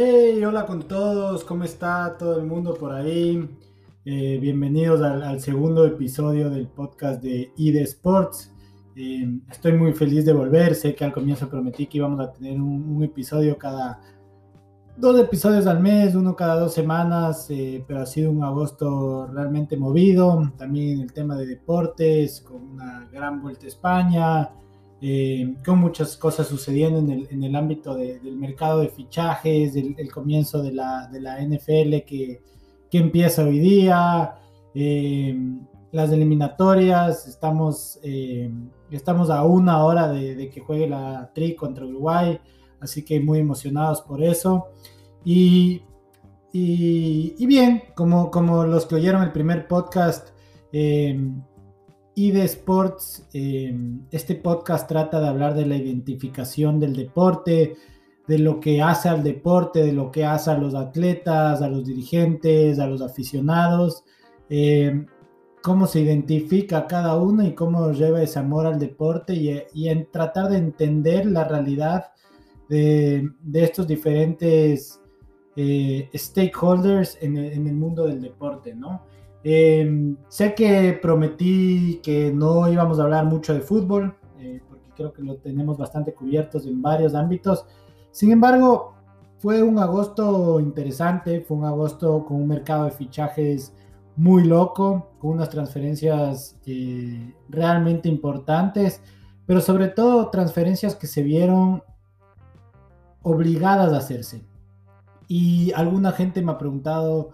Hey, hola con todos, ¿cómo está todo el mundo por ahí? Eh, bienvenidos al, segundo episodio del podcast de ID Sports. Eh, estoy muy feliz de volver, sé que al comienzo prometí que íbamos a tener un, episodio cada dos episodios al mes, uno cada dos semanas, eh, pero ha sido un agosto realmente movido, también el tema de deportes, con una gran vuelta a España, eh, con muchas cosas sucediendo en el, ámbito del mercado de fichajes, el, comienzo de la, NFL que, empieza hoy día, eh, las eliminatorias, estamos, eh, estamos a una hora de, que juegue la Tri contra Uruguay, así que muy emocionados por eso. Y, y, y bien, como, como los que oyeron el primer podcast, y de Sports, eh, este podcast trata de hablar de la identificación del deporte, de lo que hace al deporte, de lo que hace a los atletas, a los dirigentes, a los aficionados, eh, cómo se identifica cada uno y cómo lleva ese amor al deporte y, en tratar de entender la realidad de, estos diferentes eh, stakeholders en en el, mundo del deporte, ¿no? Em, sé que prometí que no íbamos a hablar mucho de fútbol, eh, porque creo que lo tenemos bastante cubiertos en varios ámbitos. Sin embargo, fue un agosto interesante, fue un agosto con un mercado de fichajes muy loco, con unas transferencias eh, realmente importantes, pero sobre todo transferencias que se vieron obligadas a hacerse. Y alguna gente me ha preguntado,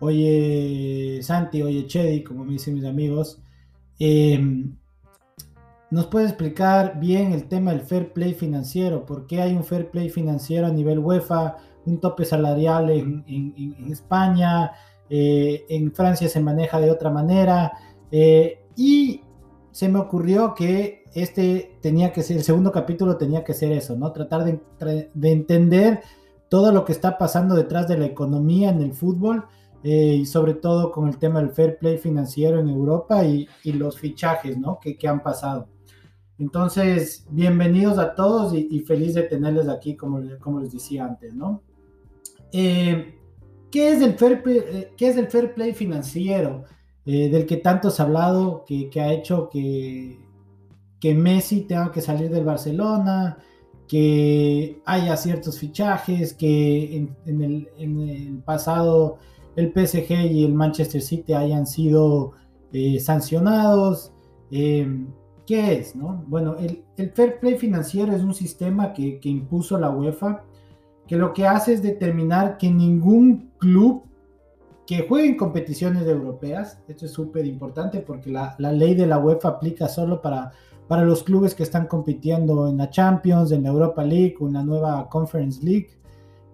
oye Santi, oye Chedi, como me dicen mis amigos, em, ¿nos puede explicar bien el tema del fair play financiero? ¿Por qué hay un fair play financiero a nivel UEFA, un tope salarial en, España, eh, en Francia se maneja de otra manera? Eh, y se me ocurrió que este tenía que ser, el segundo capítulo tenía que ser eso, ¿no? Tratar de entender todo lo que está pasando detrás de la economía en el fútbol eh, y sobre todo con el tema del fair play financiero en Europa y, los fichajes ¿no? que, han pasado. Entonces, bienvenidos a todos y, feliz de tenerles aquí, como, como les decía antes. ¿no? Eh, ¿qué, es el fair play, eh, ¿Qué es el fair play financiero del que tanto se ha hablado, que, que ha hecho que, que Messi tenga que salir del Barcelona? que haya ciertos fichajes, que en, en, el, en el, pasado el PSG y el Manchester City hayan sido eh, sancionados. Em, ¿Qué es? No? Bueno, el, fair play financiero es un sistema que, impuso la UEFA, que lo que hace es determinar que ningún club que juegue en competiciones europeas, esto es súper importante porque la, ley de la UEFA aplica solo para, para los clubes que están compitiendo en la Champions, en la Europa League o en la nueva Conference League.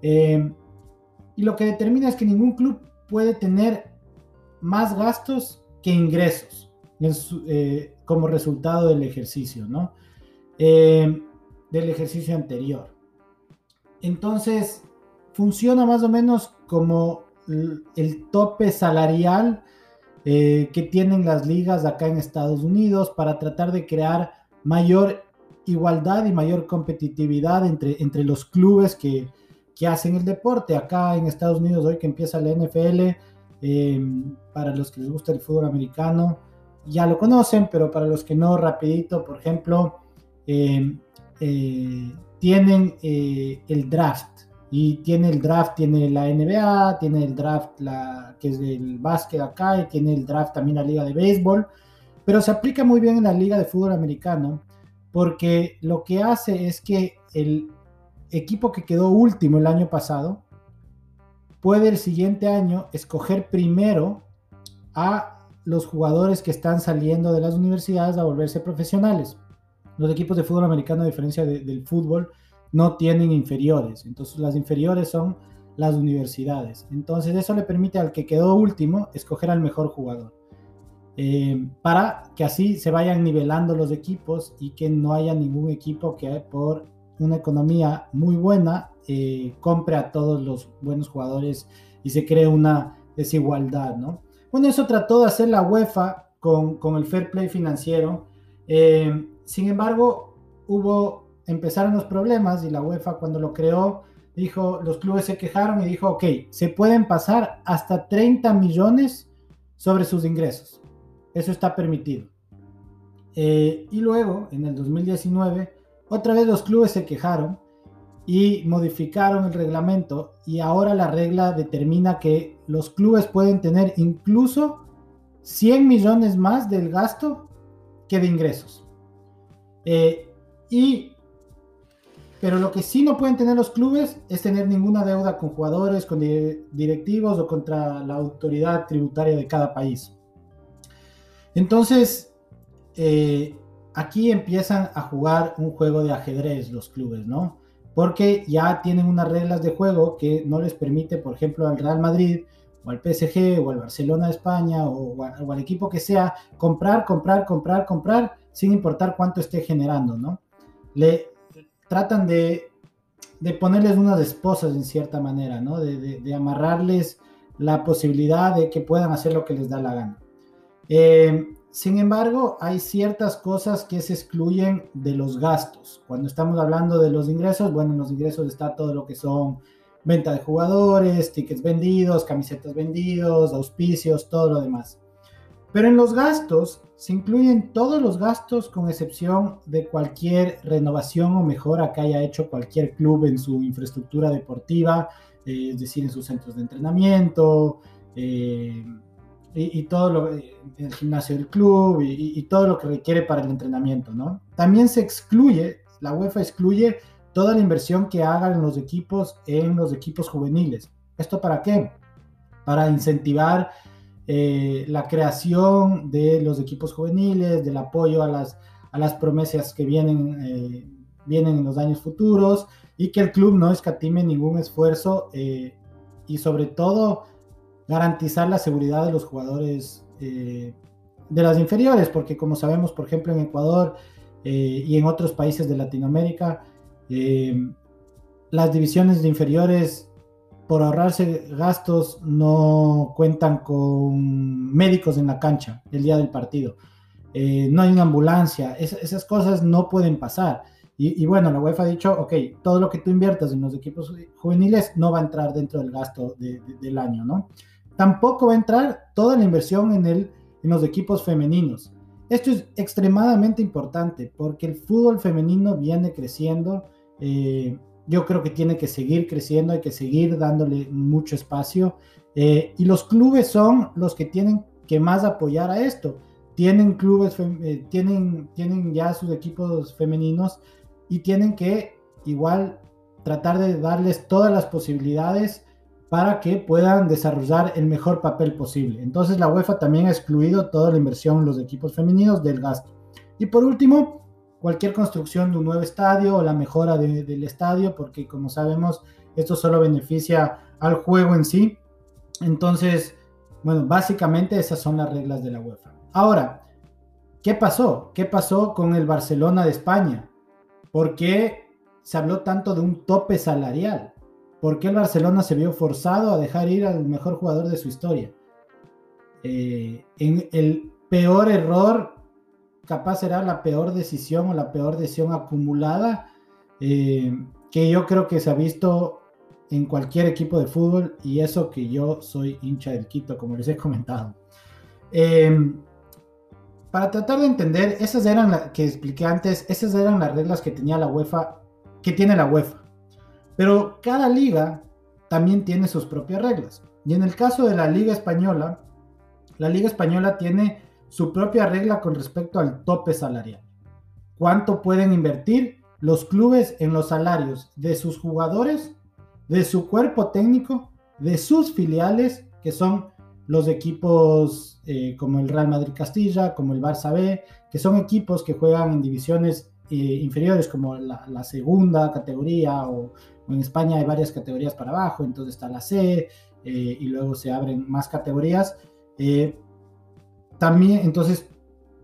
Em, y lo que determina es que ningún club puede tener más gastos que ingresos eh, como resultado del ejercicio, ¿no? Eh, del ejercicio anterior. Entonces, funciona más o menos como el tope salarial eh, que tienen las ligas acá en Estados Unidos para tratar de crear mayor igualdad y mayor competitividad entre, entre los clubes que, que hacen el deporte. Acá en Estados Unidos, hoy que empieza la NFL, em, para los que les gusta el fútbol americano, ya lo conocen, pero para los que no, rapidito, por ejemplo, em, eh, tienen eh, el draft. Y tiene el draft, tiene la NBA, tiene el draft la, que es del básquet acá, y tiene el draft también la liga de béisbol, pero se aplica muy bien en la liga de fútbol americano, porque lo que hace es que el, equipo que quedó último el año pasado puede el siguiente año escoger primero a los jugadores que están saliendo de las universidades a volverse profesionales. Los equipos de fútbol americano, a diferencia del fútbol, no tienen inferiores. Entonces las inferiores son las universidades. Entonces eso le permite al que quedó último escoger al mejor jugador. Eh, para que así se vayan nivelando los equipos y que no haya ningún equipo que por una economía muy buena eh, compre a todos los buenos jugadores y se cree una desigualdad, ¿no? Bueno, eso trató de hacer la UEFA con, con el fair play financiero. Eh, sin embargo, hubo, empezaron los problemas y la UEFA cuando lo creó dijo, los clubes se quejaron y dijo, ok, se pueden pasar hasta 30 millones sobre sus ingresos. Eso está permitido. Eh, y luego, en el 2019, otra vez los clubes se quejaron y modificaron el reglamento y ahora la regla determina que los clubes pueden tener incluso 100 millones más del gasto que de ingresos. Eh, y, pero lo que sí no pueden tener los clubes es tener ninguna deuda con jugadores, con directivos o contra la autoridad tributaria de cada país. Entonces, eh, aquí empiezan a jugar un juego de ajedrez los clubes, ¿no? Porque ya tienen unas reglas de juego que no les permite, por ejemplo, al Real Madrid o al PSG o al Barcelona de España o, al equipo que sea, comprar, comprar, comprar, comprar, sin importar cuánto esté generando, ¿no? Le tratan de, ponerles unas esposas en cierta manera, ¿no? De, amarrarles la posibilidad de que puedan hacer lo que les da la gana. Eh, sin embargo, hay ciertas cosas que se excluyen de los gastos. Cuando estamos hablando de los ingresos, bueno, en los ingresos está todo lo que son venta de jugadores, tickets vendidos, camisetas vendidos, auspicios, todo lo demás. Pero en los gastos se incluyen todos los gastos con excepción de cualquier renovación o mejora que haya hecho cualquier club en su infraestructura deportiva, eh, es decir, en sus centros de entrenamiento, eh, y, todo lo, el gimnasio del club y, todo lo que requiere para el entrenamiento, ¿no? También se excluye, la UEFA excluye toda la inversión que hagan los equipos en los equipos juveniles. ¿Esto para qué? Para incentivar eh, la creación de los equipos juveniles, del apoyo a las, a las promesas que vienen, eh, vienen en los años futuros y que el club no escatime ningún esfuerzo eh, y sobre todo garantizar la seguridad de los jugadores eh, de las inferiores, porque como sabemos, por ejemplo, en Ecuador eh, y en otros países de Latinoamérica, eh, las divisiones de inferiores, por ahorrarse gastos, no cuentan con médicos en la cancha el día del partido. no hay una ambulancia, esas cosas no pueden pasar. Y, bueno, la UEFA ha dicho, ok, todo lo que tú inviertas en los equipos juveniles no va a entrar dentro del gasto del año, ¿no? Tampoco va a entrar toda la inversión en, el, en los equipos femeninos. Esto es extremadamente importante porque el fútbol femenino viene creciendo. Eh, yo creo que tiene que seguir creciendo, hay que seguir dándole mucho espacio. Eh, y los clubes son los que tienen que más apoyar a esto. Tienen clubes, eh, tienen, tienen ya sus equipos femeninos y tienen que igual tratar de darles todas las posibilidades para que puedan desarrollar el mejor papel posible. Entonces la UEFA también ha excluido toda la inversión en los equipos femeninos del gasto. Y por último, cualquier construcción de un nuevo estadio o la mejora del estadio, porque como sabemos, esto solo beneficia al juego en sí. Entonces, bueno, básicamente esas son las reglas de la UEFA. Ahora, ¿qué pasó? ¿Qué pasó con el Barcelona de España? ¿Por qué se habló tanto de un tope salarial? ¿Por qué el Barcelona se vio forzado a dejar ir al mejor jugador de su historia? Eh, en el peor error, capaz será la peor decisión o la peor decisión acumulada eh, que yo creo que se ha visto en cualquier equipo de fútbol y eso que yo soy hincha del Quito, como les he comentado. Eh, para tratar de entender, esas eran las que expliqué antes, esas eran las reglas que tenía la UEFA, que tiene la UEFA. Pero cada liga también tiene sus propias reglas. Y en el caso de la Liga Española, la Liga Española tiene su propia regla con respecto al tope salarial. ¿Cuánto pueden invertir los clubes en los salarios de sus jugadores, de su cuerpo técnico, de sus filiales, que son los equipos eh, como el Real Madrid Castilla, como el Barça B, que son equipos que juegan en divisiones eh, inferiores como la, segunda categoría o, en España hay varias categorías para abajo, entonces está la C eh, y luego se abren más categorías. Eh, también, entonces,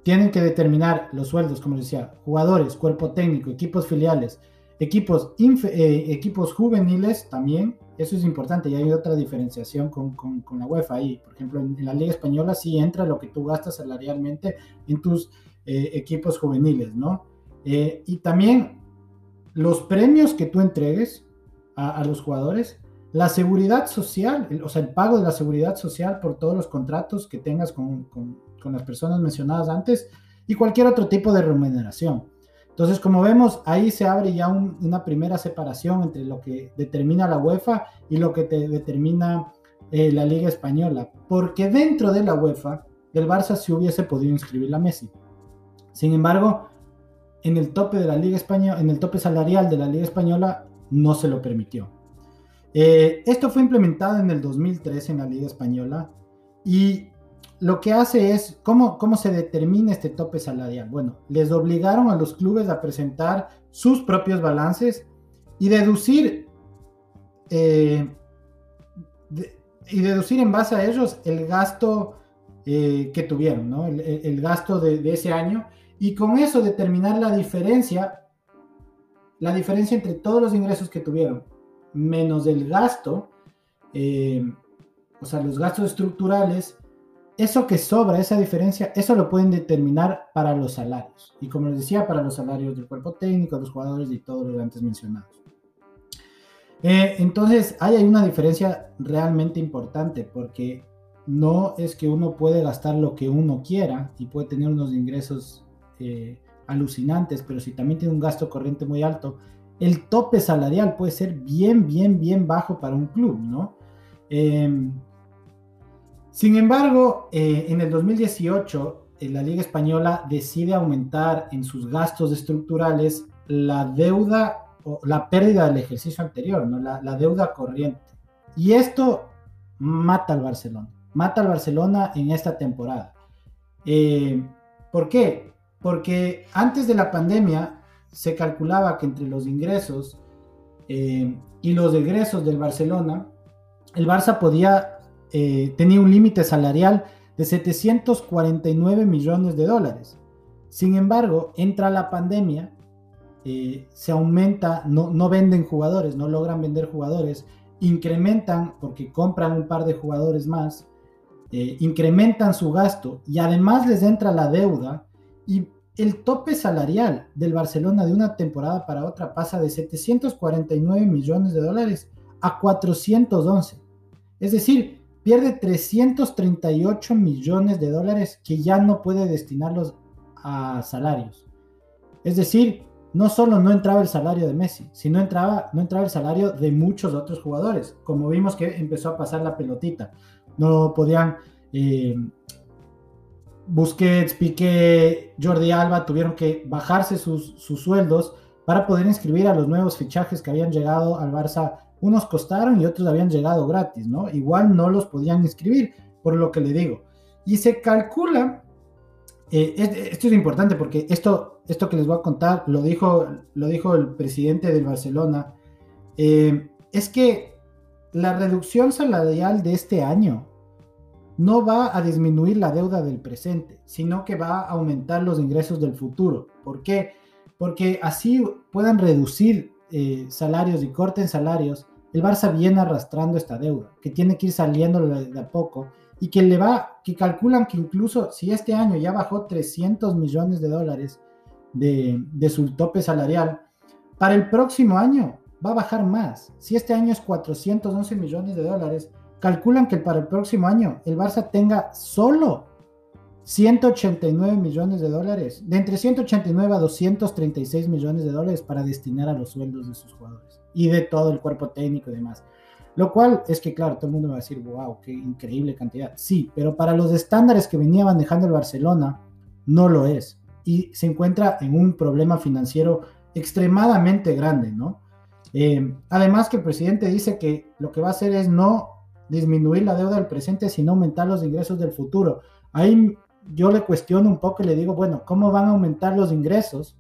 tienen que determinar los sueldos, como decía, jugadores, cuerpo técnico, equipos filiales, equipos, eh, equipos juveniles también, eso es importante y hay otra diferenciación con, con, la UEFA ahí. Por ejemplo, en, la Liga Española sí entra lo que tú gastas salarialmente en tus equipos juveniles, ¿no? y también los premios que tú entregues a, los jugadores, la seguridad social, o sea, el pago de la seguridad social por todos los contratos que tengas con, con, con las personas mencionadas antes y cualquier otro tipo de remuneración. Entonces, como vemos, ahí se abre ya una primera separación entre lo que determina la UEFA y lo que te determina eh, la Liga Española, porque dentro de la UEFA, el Barça sí hubiese podido inscribir a Messi. Sin embargo, en el tope de la Liga Española, en el tope salarial de la Liga Española, no se lo permitió. Eh, esto fue implementado en el 2003 en la Liga Española y lo que hace es, ¿cómo, ¿cómo se determina este tope salarial? Bueno, les obligaron a los clubes a presentar sus propios balances y deducir, eh, y deducir en base a ellos el gasto eh, que tuvieron, ¿no? el, gasto de, ese año, y con eso determinar la diferencia, la diferencia entre todos los ingresos que tuvieron, menos el gasto, eh, o sea, los gastos estructurales, eso que sobra, esa diferencia, eso lo pueden determinar para los salarios. Y como les decía, para los salarios del cuerpo técnico, los jugadores y todos los antes mencionados. Eh, entonces, hay una diferencia realmente importante porque no es que uno puede gastar lo que uno quiera y puede tener unos ingresos eh, alucinantes, pero si también tiene un gasto corriente muy alto, el tope salarial puede ser bien, bien, bien bajo para un club, ¿no? Eh, sin embargo, eh, en el 2018, eh, la Liga Española decide aumentar en sus gastos estructurales la deuda o la pérdida del ejercicio anterior, ¿no? la, deuda corriente. Y esto mata al Barcelona, mata al Barcelona en esta temporada. Eh, ¿Por qué? Porque antes de la pandemia se calculaba que entre los ingresos y los egresos del Barcelona, el Barça podía eh, tenía un límite salarial de 749 millones de dólares. Sin embargo, entra la pandemia, eh, se aumenta, no, no venden jugadores, no logran vender jugadores, incrementan, porque compran un par de jugadores más, eh, incrementan su gasto y además les entra la deuda el tope salarial del Barcelona de una temporada para otra pasa de 749 millones de dólares a 411. Es decir, pierde 338 millones de dólares que ya no puede destinarlos a salarios. Es decir, no solo no entraba el salario de Messi, sino entraba, no entraba el salario de muchos otros jugadores, como vimos que empezó a pasar la pelotita. No podían... Eh, Busquets, Piqué, Jordi Alba tuvieron que bajarse sus, sueldos para poder inscribir a los nuevos fichajes que habían llegado al Barça unos costaron y otros habían llegado gratis, ¿no? Igual no los podían inscribir, por lo que le digo. Y se calcula, eh, esto es importante porque esto, esto que les voy a contar lo dijo, lo dijo el presidente del Barcelona, eh, es que la reducción salarial de este año no va a disminuir la deuda del presente, sino que va a aumentar los ingresos del futuro. ¿Por qué? Porque así puedan reducir eh, salarios y corten salarios, el Barça viene arrastrando esta deuda, que tiene que ir saliendo de a poco y que le va, que calculan que incluso si este año ya bajó 300 millones de dólares de, de su tope salarial, para el próximo año va a bajar más. Si este año es 411 millones de dólares, calculan que para el próximo año el Barça tenga solo 189 millones de dólares, de entre 189 a 236 millones de dólares para destinar a los sueldos de sus jugadores y de todo el cuerpo técnico y demás. Lo cual es que, claro, todo el mundo va a decir, wow, qué increíble cantidad. Sí, pero para los estándares que venía manejando el Barcelona, no lo es. Y se encuentra en un problema financiero extremadamente grande, ¿no? Eh, además que el presidente dice que lo que va a hacer es no disminuir la deuda del presente, sino aumentar los ingresos del futuro. Ahí yo le cuestiono un poco y le digo, bueno, ¿cómo van a aumentar los ingresos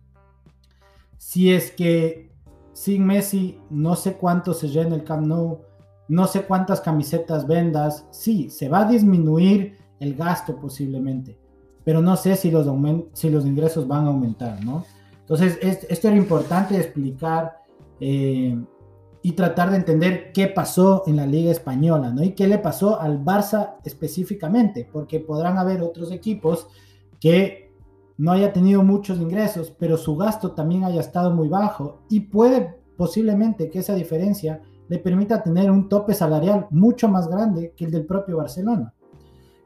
si es que sin Messi no sé cuánto se llena el Camp Nou, no sé cuántas camisetas vendas, sí, se va a disminuir el gasto posiblemente, pero no sé si los, si los ingresos van a aumentar, ¿no? Entonces, esto era importante explicar eh, y tratar de entender qué pasó en la Liga Española, ¿no? Y qué le pasó al Barça específicamente, porque podrán haber otros equipos que no haya tenido muchos ingresos, pero su gasto también haya estado muy bajo y puede posiblemente que esa diferencia le permita tener un tope salarial mucho más grande que el del propio Barcelona.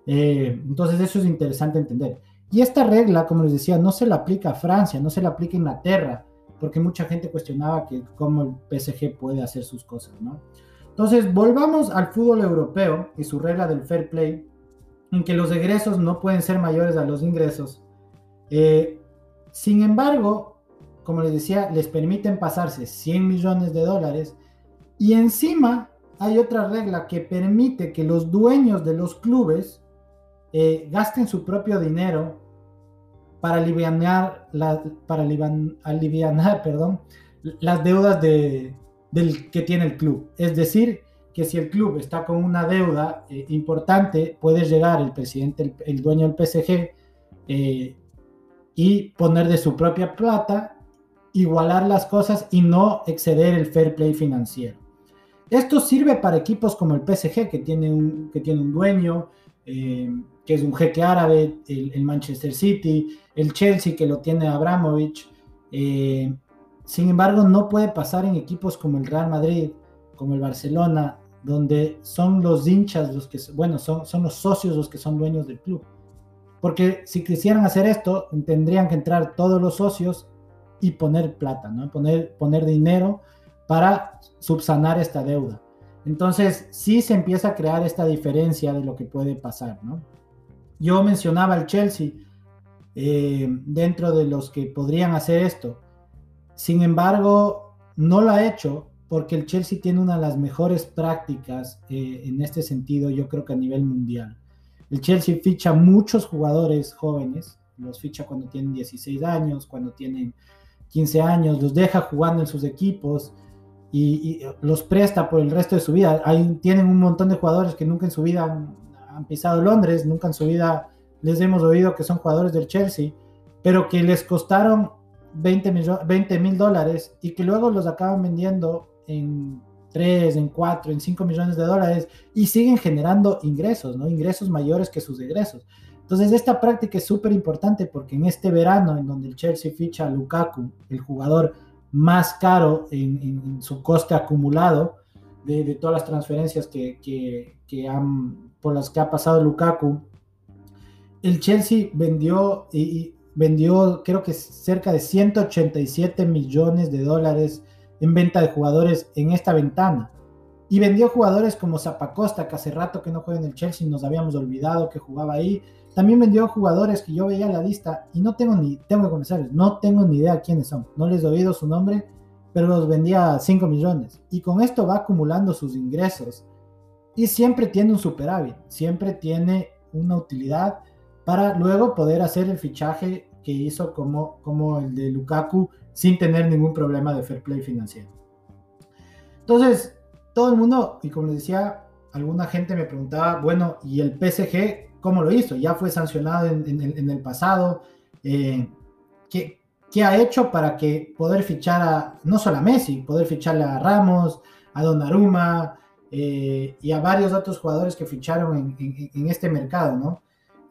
Eh, entonces eso es interesante entender. Y esta regla, como les decía, no se la aplica a Francia, no se la aplica a Inglaterra, porque mucha gente cuestionaba que cómo el PSG puede hacer sus cosas, ¿no? Entonces, volvamos al fútbol europeo y su regla del fair play, en que los egresos no pueden ser mayores a los ingresos. Eh, sin embargo, como les decía, les permiten pasarse 100 millones de dólares y encima hay otra regla que permite que los dueños de los clubes eh, gasten su propio dinero para aliviar, la, para aliviar, perdón, las deudas de, del que tiene el club. Es decir, que si el club está con una deuda eh, importante, puede llegar el presidente, el, dueño del PSG, eh, y poner de su propia plata, igualar las cosas y no exceder el fair play financiero. Esto sirve para equipos como el PSG, que tiene un, que tiene un dueño, eh, que es un jeque árabe, el, Manchester City, el Chelsea, que lo tiene Abramovich. sin embargo, no puede pasar en equipos como el Real Madrid, como el Barcelona, donde son los hinchas los que, bueno, son, son los socios los que son dueños del club. Porque si quisieran hacer esto, tendrían que entrar todos los socios y poner plata, ¿no? Poner, poner dinero para subsanar esta deuda. Entonces, sí se empieza a crear esta diferencia de lo que puede pasar, ¿no? Yo mencionaba al Chelsea eh, dentro de los que podrían hacer esto. Sin embargo, no lo ha hecho porque el Chelsea tiene una de las mejores prácticas eh, en este sentido, yo creo que a nivel mundial. El Chelsea ficha muchos jugadores jóvenes, los ficha cuando tienen 16 años, cuando tienen 15 años, los deja jugando en sus equipos y, los presta por el resto de su vida. tienen un montón de jugadores que nunca en su vida han, pisado Londres, nunca en su vida les hemos oído que son jugadores del Chelsea, pero que les costaron 20 mil dólares y que luego los acaban vendiendo en 3, en 4, en 5 millones de dólares y siguen generando ingresos, ¿no? Ingresos mayores que sus egresos. Entonces, esta práctica es súper importante porque en este verano, en donde el Chelsea ficha a Lukaku, el jugador más caro en, su coste acumulado de, todas las transferencias que, han, por las que ha pasado Lukaku, el Chelsea vendió, y, vendió creo que cerca de 187 millones de dólares en venta de jugadores en esta ventana. Y vendió jugadores como Zapacosta, que hace rato que no juega en el Chelsea, nos habíamos olvidado que jugaba ahí. También vendió jugadores que yo veía en la lista y no tengo ni, tengo que no tengo ni idea quiénes son. No les he oído su nombre, pero los vendía a 5 millones. Y con esto va acumulando sus ingresos. Y siempre tiene un superávit, siempre tiene una utilidad para luego poder hacer el fichaje que hizo como, como el de Lukaku sin tener ningún problema de fair play financiero. Entonces, todo el mundo, y como les decía, alguna gente me preguntaba, bueno, ¿y el PSG cómo lo hizo? Ya fue sancionado en, el pasado. Eh, ¿qué, ¿qué, ha hecho para que poder fichar a, no solo a Messi, poder ficharle a Ramos, a Donnarumma eh, y a varios otros jugadores que ficharon en, este mercado, ¿no?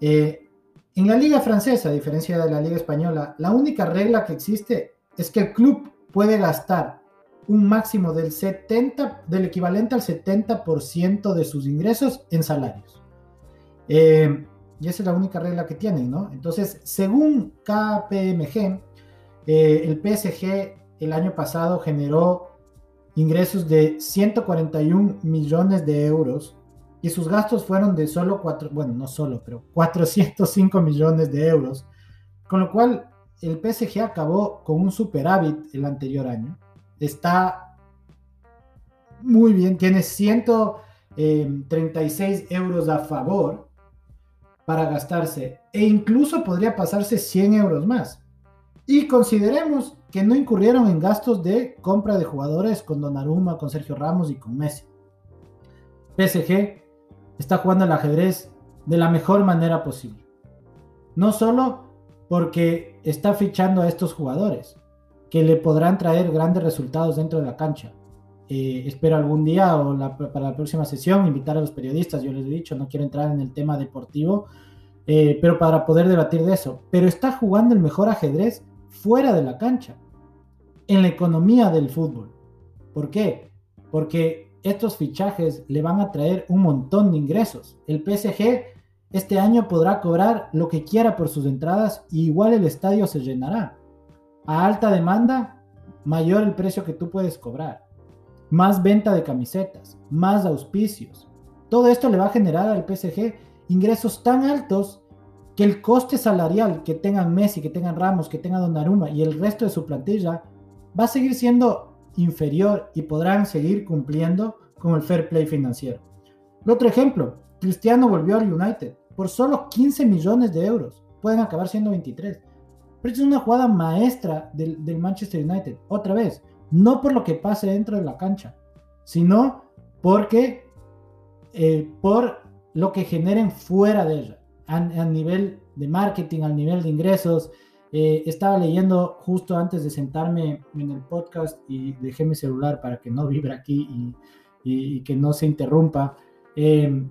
Eh, en la liga francesa, a diferencia de la liga española, la única regla que existe es que el club puede gastar un máximo del 70, del equivalente al 70% de sus ingresos en salarios. Eh, y esa es la única regla que tienen, ¿no? Entonces, según KPMG, eh, el PSG el año pasado generó ingresos de 141 millones de euros y sus gastos fueron de solo 4, bueno, no solo, pero 405 millones de euros, con lo cual el PSG acabó con un superávit el anterior año. Está muy bien, tiene 136 euros a favor para gastarse e incluso podría pasarse 100 euros más. Y consideremos que no incurrieron en gastos de compra de jugadores con Donnarumma, con Sergio Ramos y con Messi. PSG está jugando el ajedrez de la mejor manera posible. No solo porque está fichando a estos jugadores que le podrán traer grandes resultados dentro de la cancha. Eh, espero algún día o para la próxima sesión invitar a los periodistas, yo les he dicho, no quiero entrar en el tema deportivo, eh, pero para poder debatir de eso. Pero está jugando el mejor ajedrez fuera de la cancha, en la economía del fútbol. ¿Por qué? Porque estos fichajes le van a traer un montón de ingresos. El PSG este año podrá cobrar lo que quiera por sus entradas y igual el estadio se llenará. A alta demanda, mayor el precio que tú puedes cobrar. Más venta de camisetas, más auspicios. Todo esto le va a generar al PSG ingresos tan altos que el coste salarial que tengan Messi, que tengan Ramos, que tengan Donnarumma y el resto de su plantilla va a seguir siendo inferior y podrán seguir cumpliendo con el fair play financiero. El otro ejemplo, Cristiano volvió al United por solo 15 millones de euros. Pueden acabar siendo 23. Pero es una jugada maestra del, Manchester United. Otra vez, no por lo que pase dentro de la cancha, sino porque eh, por lo que generen fuera de ella, a, nivel de marketing, al nivel de ingresos. Eh, estaba leyendo justo antes de sentarme en el podcast y dejé mi celular para que no vibre aquí y, que no se interrumpa. Eh,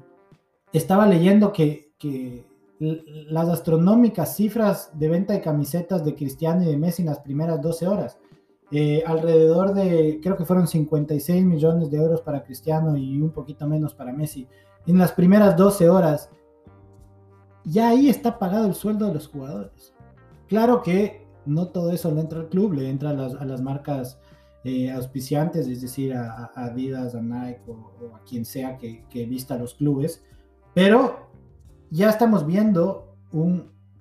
estaba leyendo que que las astronómicas cifras de venta de camisetas de Cristiano y de Messi en las primeras 12 horas. Eh, alrededor de, creo que fueron 56 millones de euros para Cristiano y un poquito menos para Messi. En las primeras 12 horas, ya ahí está pagado el sueldo de los jugadores. Claro que no todo eso le entra al club, le entra a las, marcas eh, auspiciantes, es decir, a, Adidas, a Nike o, a quien sea que, que vista los clubes, pero ya estamos viendo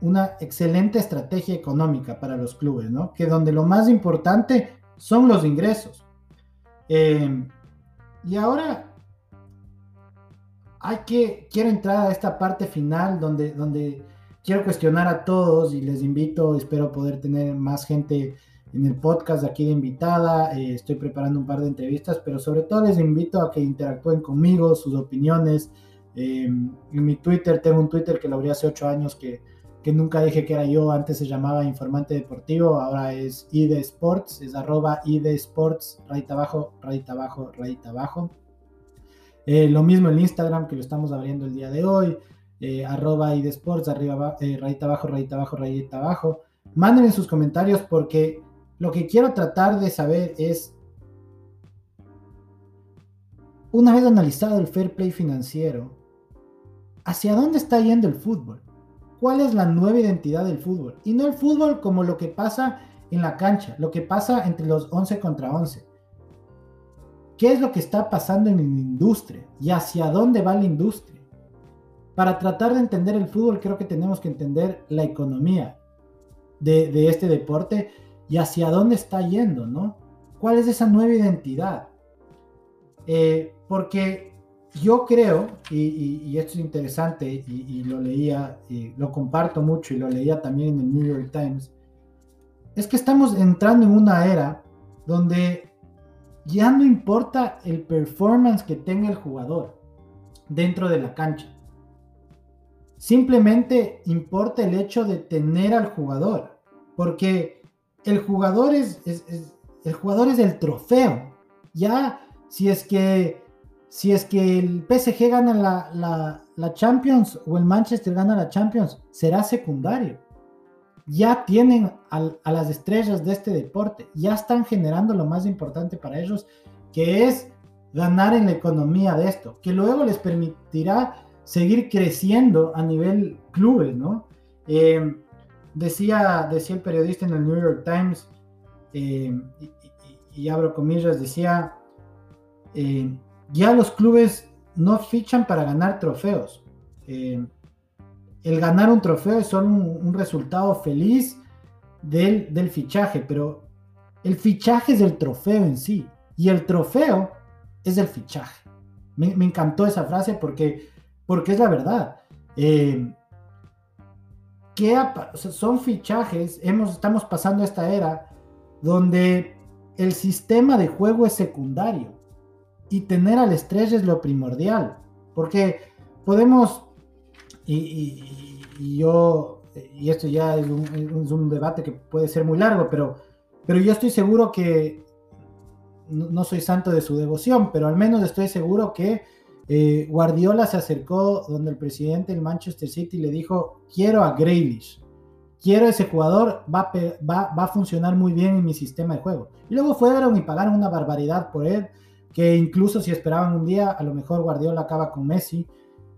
una excelente estrategia económica para los clubes, ¿no? Que donde lo más importante son los ingresos. Em, y ahora hay que, quiero entrar a esta parte final donde, donde quiero cuestionar a todos y les invito, espero poder tener más gente en el podcast aquí de invitada, eh, estoy preparando un par de entrevistas, pero sobre todo les invito a que interactúen conmigo, sus opiniones, Em, en mi Twitter, tengo un Twitter que lo abrí hace ocho años que, que nunca dije que era yo, antes se llamaba Informante Deportivo, ahora es ID Sports, es arroba ID Sports, rayita abajo, rayita abajo, rayita abajo. Eh, lo mismo en Instagram que lo estamos abriendo el día de hoy, eh, arroba ID Sports, arriba, eh, rayita abajo, rayita abajo, rayita abajo. Mándenme sus comentarios porque lo que quiero tratar de saber es, una vez analizado el fair play financiero, ¿Hacia dónde está yendo el fútbol? ¿Cuál es la nueva identidad del fútbol? Y no el fútbol como lo que pasa en la cancha, lo que pasa entre los 11 contra 11. ¿Qué es lo que está pasando en la industria? ¿Y hacia dónde va la industria? Para tratar de entender el fútbol creo que tenemos que entender la economía de, este deporte y hacia dónde está yendo, ¿no? ¿Cuál es esa nueva identidad? Eh, porque yo creo, y, esto es interesante, y, lo leía, y lo comparto mucho, y lo leía también en el New York Times, es que estamos entrando en una era donde ya no importa el performance que tenga el jugador dentro de la cancha. Simplemente importa el hecho de tener al jugador, porque el jugador es, el jugador es el trofeo. Ya si es que si es que el PSG gana la, Champions o el Manchester gana la Champions, será secundario. Ya tienen a las estrellas de este deporte, ya están generando lo más importante para ellos, que es ganar en la economía de esto, que luego les permitirá seguir creciendo a nivel clubes, ¿no? Eh, decía, decía el periodista en el New York Times, eh, y, abro comillas, decía, eh, ya los clubes no fichan para ganar trofeos. Eh, el ganar un trofeo es solo un, resultado feliz del, fichaje, pero el fichaje es el trofeo en sí y el trofeo es el fichaje. Me, encantó esa frase porque, porque es la verdad. Eh, son fichajes, hemos, estamos pasando esta era donde el sistema de juego es secundario y tener al estrés es lo primordial, porque podemos, y, yo, y esto ya es un, debate que puede ser muy largo, pero, pero yo estoy seguro que, no, soy santo de su devoción, pero al menos estoy seguro que eh, Guardiola se acercó donde el presidente del Manchester City le dijo, quiero a Grealish. quiero ese jugador, va, va, va, a funcionar muy bien en mi sistema de juego. Y luego fueron y pagaron una barbaridad por él, que incluso si esperaban un día, a lo mejor Guardiola acaba con Messi.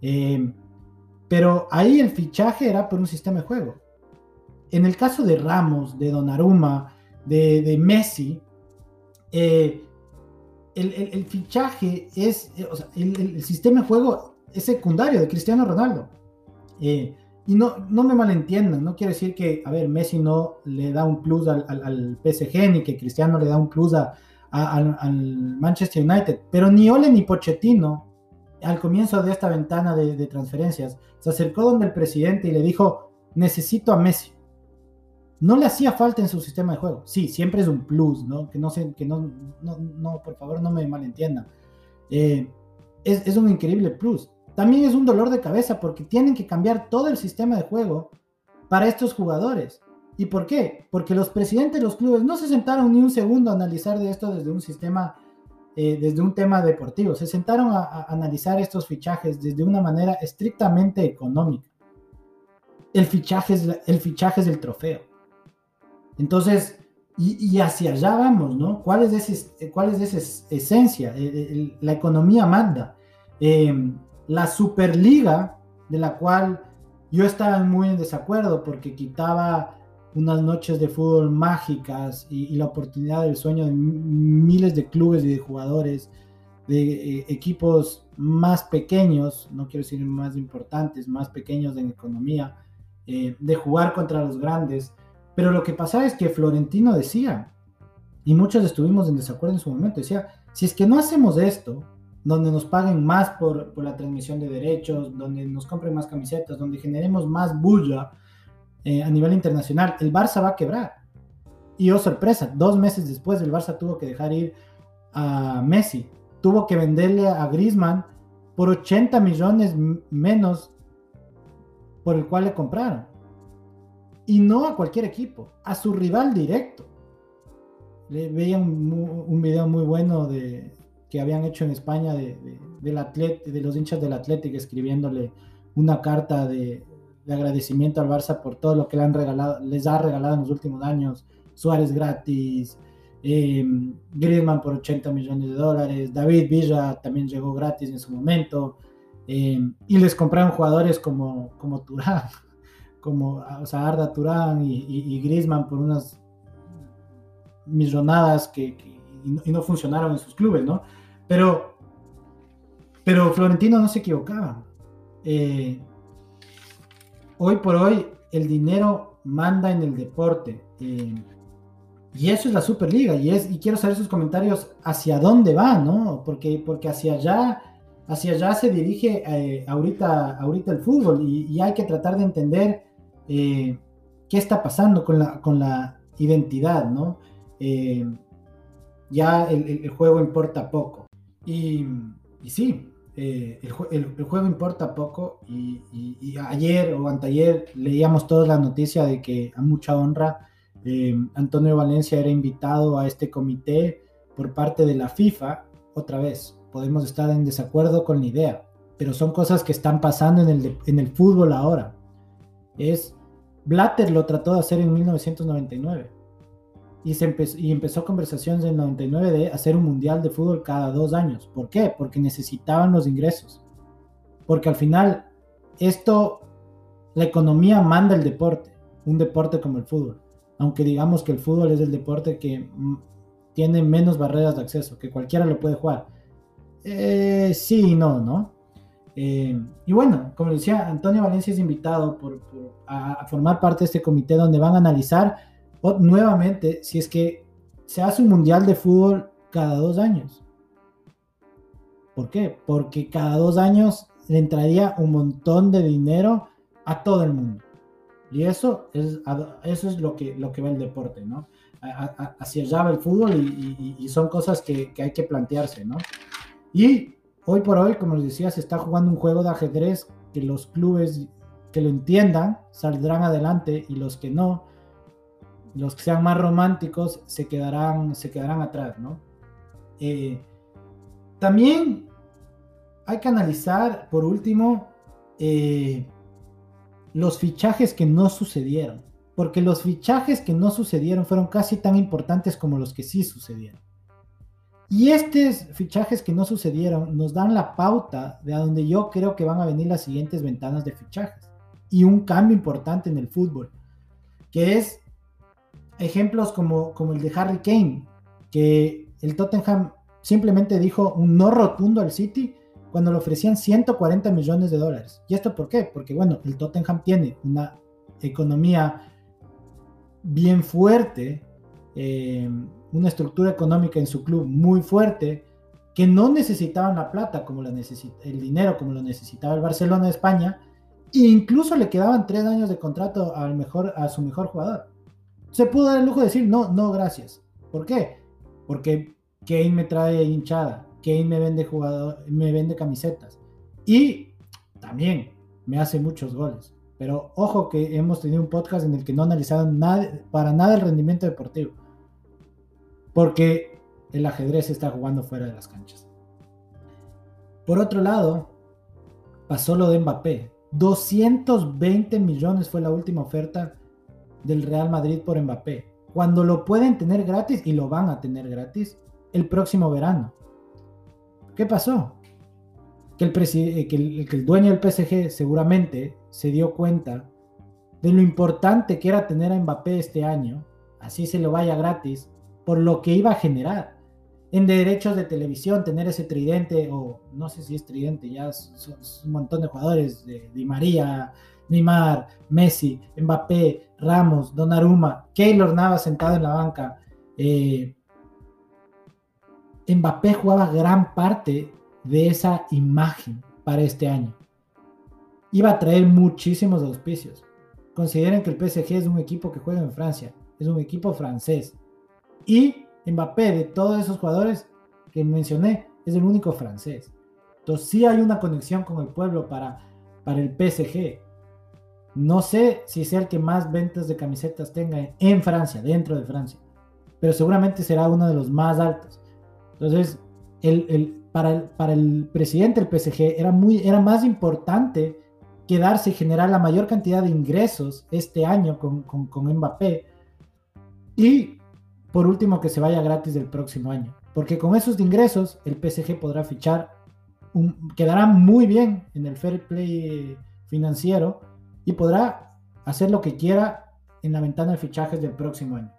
Eh, pero ahí el fichaje era por un sistema de juego. En el caso de Ramos, de Donnarumma, de, de Messi, eh, el, el, fichaje es, o sea, el, el, sistema de juego es secundario de Cristiano Ronaldo. Eh, y no, no me malentiendan, no quiere decir que, a ver, Messi no le da un plus al, al, PSG, ni que Cristiano le da un plus a, al Manchester United, pero ni Ole ni Pochettino, al comienzo de esta ventana de, transferencias, se acercó donde el presidente y le dijo, necesito a Messi. No le hacía falta en su sistema de juego. Sí, siempre es un plus, ¿no? Que no, se, que no, no, no por favor, no me malentiendan. Eh, es, es un increíble plus también es un dolor de cabeza porque tienen que cambiar todo el sistema de juego para estos jugadores. ¿Y por qué? Porque los presidentes de los clubes no se sentaron ni un segundo a analizar de esto desde un sistema, eh, desde un tema deportivo. Se sentaron a, a, analizar estos fichajes desde una manera estrictamente económica. El fichaje es, el fichaje es el trofeo. Entonces, y, y, hacia allá vamos, ¿no? ¿Cuál es ese, cuál es esa esencia? El, el, la economía manda. Eh, la Superliga, de la cual yo estaba muy en desacuerdo porque quitaba unas noches de fútbol mágicas y, y la oportunidad del sueño de miles de clubes y de jugadores, de eh, equipos más pequeños, no quiero decir más importantes, más pequeños en economía, eh, de jugar contra los grandes. Pero lo que pasaba es que Florentino decía, y muchos estuvimos en desacuerdo en su momento, decía, si es que no hacemos esto, donde nos paguen más por, por, la transmisión de derechos, donde nos compren más camisetas, donde generemos más bulla eh, a nivel internacional, el Barça va a quebrar. Y oh sorpresa, dos meses después el Barça tuvo que dejar ir a Messi, tuvo que venderle a Griezmann por 80 millones menos por el cual le compraron. Y no a cualquier equipo, a su rival directo. Le veía un, un video muy bueno de, que habían hecho en España de, de, del atlet, de los hinchas del Atlético escribiéndole una carta de, de, agradecimiento al Barça por todo lo que le han regalado, les ha regalado en los últimos años. Suárez gratis, eh, Griezmann por 80 millones de dólares, David Villa también llegó gratis en su momento, eh, y les compraron jugadores como, como Turán, como o sea, Arda Turán y, y, Griezmann por unas millonadas que, que y, no, y no funcionaron en sus clubes, ¿no? Pero, pero Florentino no se equivocaba. Eh, hoy por hoy el dinero manda en el deporte. Eh, y eso es la Superliga. Y, es, y quiero saber sus comentarios hacia dónde va, ¿no? Porque, porque hacia allá, hacia allá se dirige eh, ahorita, ahorita el fútbol. Y, hay que tratar de entender eh, qué está pasando con la, con la identidad, ¿no? Ya el, juego importa poco. Y sí, eh, el, juego importa poco y, ayer o anteayer leíamos toda la noticia de que a mucha honra eh, Antonio Valencia era invitado a este comité por parte de la FIFA. Otra vez, podemos estar en desacuerdo con la idea, pero son cosas que están pasando en el, en el fútbol ahora. Es Blatter lo trató de hacer en 1999 y, se empezó, y empezó conversaciones en el 99 de hacer un mundial de fútbol cada dos años. ¿Por qué? Porque necesitaban los ingresos. Porque al final, esto, la economía manda el deporte, un deporte como el fútbol. Aunque digamos que el fútbol es el deporte que tiene menos barreras de acceso, que cualquiera lo puede jugar. Eh, sí y no, ¿no? Eh, y bueno, como decía, Antonio Valencia es invitado por, por, a, a formar parte de este comité donde van a analizar nuevamente, si es que se hace un mundial de fútbol cada dos años. ¿Por qué? Porque cada dos años le entraría un montón de dinero a todo el mundo. Y eso es, eso es lo, que, lo que va el deporte, ¿no? Hacia allá va el fútbol y son cosas que, que, hay que plantearse, ¿no? Y hoy por hoy, como les decía, se está jugando un juego de ajedrez que los clubes que lo entiendan saldrán adelante y los que no, los que sean más románticos se quedarán, se quedarán atrás, ¿no? Eh, también hay que analizar, por último, eh, los fichajes que no sucedieron. porque los fichajes que no sucedieron fueron casi tan importantes como los que sí sucedieron. Y estos fichajes que no sucedieron nos dan la pauta de a donde yo creo que van a venir las siguientes ventanas de fichajes. Y un cambio importante en el fútbol, que es ejemplos como, como el de Harry Kane, que el Tottenham simplemente dijo un no rotundo al City cuando le ofrecían 140 millones de dólares. ¿Y esto por qué? Porque bueno, el Tottenham tiene una economía bien fuerte, eh, una estructura económica en su club muy fuerte, que no necesitaban la plata como la el dinero como lo necesitaba el Barcelona de España, e incluso le quedaban tres años de contrato al mejor, a su mejor jugador. Se pudo dar el lujo de decir, no, no, gracias. ¿Por qué? Porque Kane me trae hinchada, Kane me vende jugador, me vende camisetas y también me hace muchos goles. Pero ojo que hemos tenido un podcast en el que no analizaron nada, para nada el rendimiento deportivo. Porque el ajedrez está jugando fuera de las canchas. Por otro lado, pasó lo de Mbappé. 220 millones fue la última oferta del Real Madrid por Mbappé. Cuando lo pueden tener gratis y lo van a tener gratis el próximo verano. ¿Qué pasó? Que el, eh, dueño del PSG seguramente se dio cuenta de lo importante que era tener a Mbappé este año, así se lo vaya gratis, por lo que iba a generar en derechos de televisión, tener ese tridente, o no sé si es tridente, ya son, un montón de jugadores, de Di María, Neymar, Messi, Mbappé, Ramos, Donnarumma, Keylor Navas sentado en la banca. Eh, Mbappé jugaba gran parte de esa imagen para este año. Iba a traer muchísimos auspicios. Consideren que el PSG es un equipo que juega en Francia, es un equipo francés. Y Mbappé, de todos esos jugadores que mencioné, es el único francés. Entonces sí hay una conexión con el pueblo para, para el PSG. No sé si sea el que más ventas de camisetas tenga en Francia, dentro de Francia, pero seguramente será uno de los más altos. Entonces, el, para, el, para el presidente del PSG era, muy, era más importante quedarse y generar la mayor cantidad de ingresos este año con, con, con Mbappé y por último que se vaya gratis del próximo año. Porque con esos ingresos el PSG podrá fichar, un, quedará muy bien en el fair play financiero y podrá hacer lo que quiera en la ventana de fichajes del próximo año.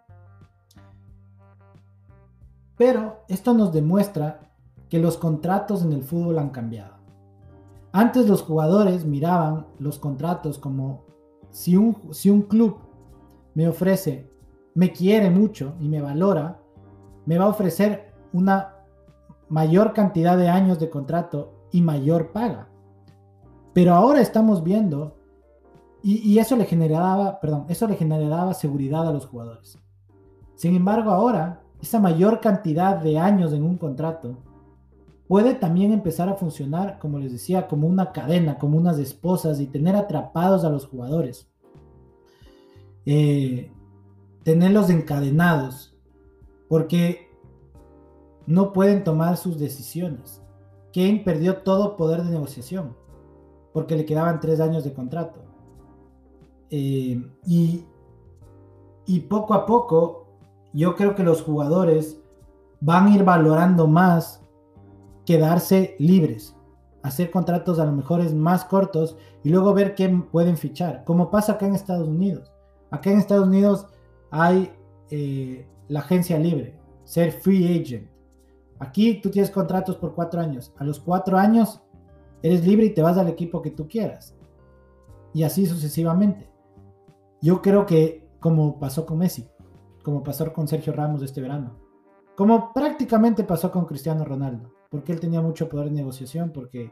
Pero esto nos demuestra que los contratos en el fútbol han cambiado. Antes los jugadores miraban los contratos como si un, si un club me ofrece, me quiere mucho y me valora, me va a ofrecer una mayor cantidad de años de contrato y mayor paga. Pero ahora estamos viendo, y, eso le generaba, perdón, eso le generaba seguridad a los jugadores. Sin embargo, ahora esa mayor cantidad de años en un contrato puede también empezar a funcionar, como les decía, como una cadena, como unas esposas y tener atrapados a los jugadores. Eh, tenerlos encadenados, porque no pueden tomar sus decisiones. Kane perdió todo poder de negociación, porque le quedaban tres años de contrato. Eh, y, y poco a poco yo creo que los jugadores van a ir valorando más quedarse libres, hacer contratos a lo mejor más cortos y luego ver qué pueden fichar, como pasa acá en Estados Unidos. Acá en Estados Unidos hay eh, la agencia libre, ser free agent. Aquí tú tienes contratos por cuatro años. A los cuatro años eres libre y te vas al equipo que tú quieras. Y así sucesivamente. Yo creo que como pasó con Messi, como pasó con Sergio Ramos este verano, como prácticamente pasó con Cristiano Ronaldo, porque él tenía mucho poder de negociación, porque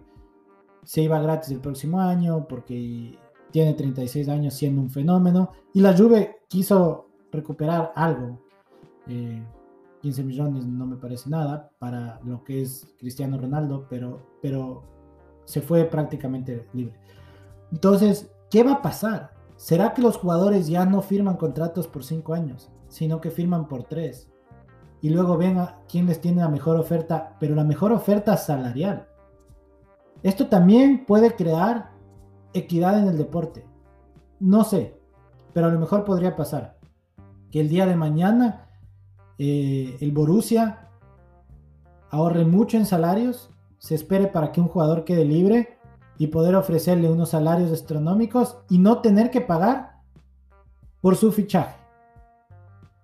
se iba gratis el próximo año, porque tiene 36 años siendo un fenómeno, y la Juve quiso recuperar algo. 15 eh, millones no me parece nada para lo que es Cristiano Ronaldo, pero, pero se fue prácticamente libre. Entonces, ¿qué va a pasar? ¿Será que los jugadores ya no firman contratos por 5 años? sino que firman por tres. Y luego ven quién les tiene la mejor oferta, pero la mejor oferta salarial. Esto también puede crear equidad en el deporte. No sé, pero a lo mejor podría pasar que el día de mañana eh, el Borussia ahorre mucho en salarios, se espere para que un jugador quede libre y poder ofrecerle unos salarios astronómicos y no tener que pagar por su fichaje.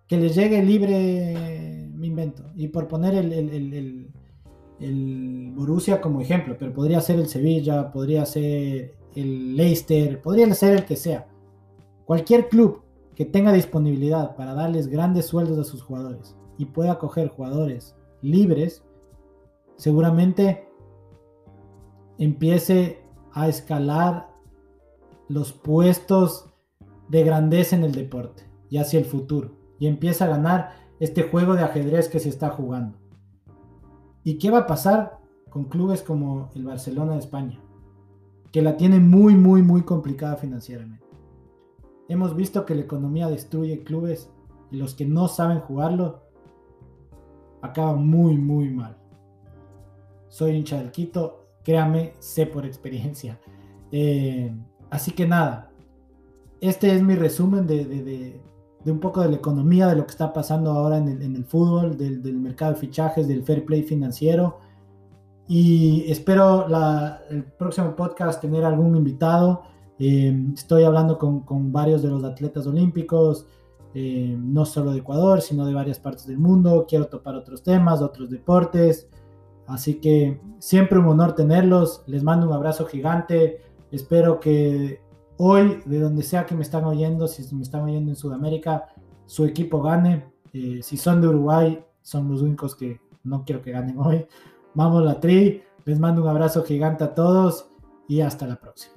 Que les llegue libre, me invento. Y por poner el, el, el, Borussia como ejemplo, pero podría ser el Sevilla, podría ser el Leicester, podría ser el que sea. Cualquier club que tenga disponibilidad para darles grandes sueldos a sus jugadores y pueda coger jugadores libres, seguramente empiece a escalar los puestos de grandeza en el deporte y hacia el futuro. Y empieza a ganar este juego de ajedrez que se está jugando. ¿Y qué va a pasar con clubes como el Barcelona de España? Que la tiene muy, muy, muy complicada financieramente. Hemos visto que la economía destruye clubes y los que no saben jugarlo acaban muy, muy mal. Soy hincha del Quito, créame, sé por experiencia. Eh, así que nada, este es mi resumen de, un poco de la economía, de lo que está pasando ahora en el, fútbol, del, mercado de fichajes, del fair play financiero. Y espero el próximo podcast tener algún invitado. Eh, estoy hablando con, varios de los atletas olímpicos, eh, no solo de Ecuador, sino de varias partes del mundo. Quiero topar otros temas, otros deportes. Así que siempre un honor tenerlos. Les mando un abrazo gigante. Espero que hoy, de donde sea que me están oyendo, si me están oyendo en Sudamérica, su equipo gane. Eh, si son de Uruguay, son los únicos que no quiero que ganen hoy. Vamos la tri. Les mando un abrazo gigante a todos y hasta la próxima.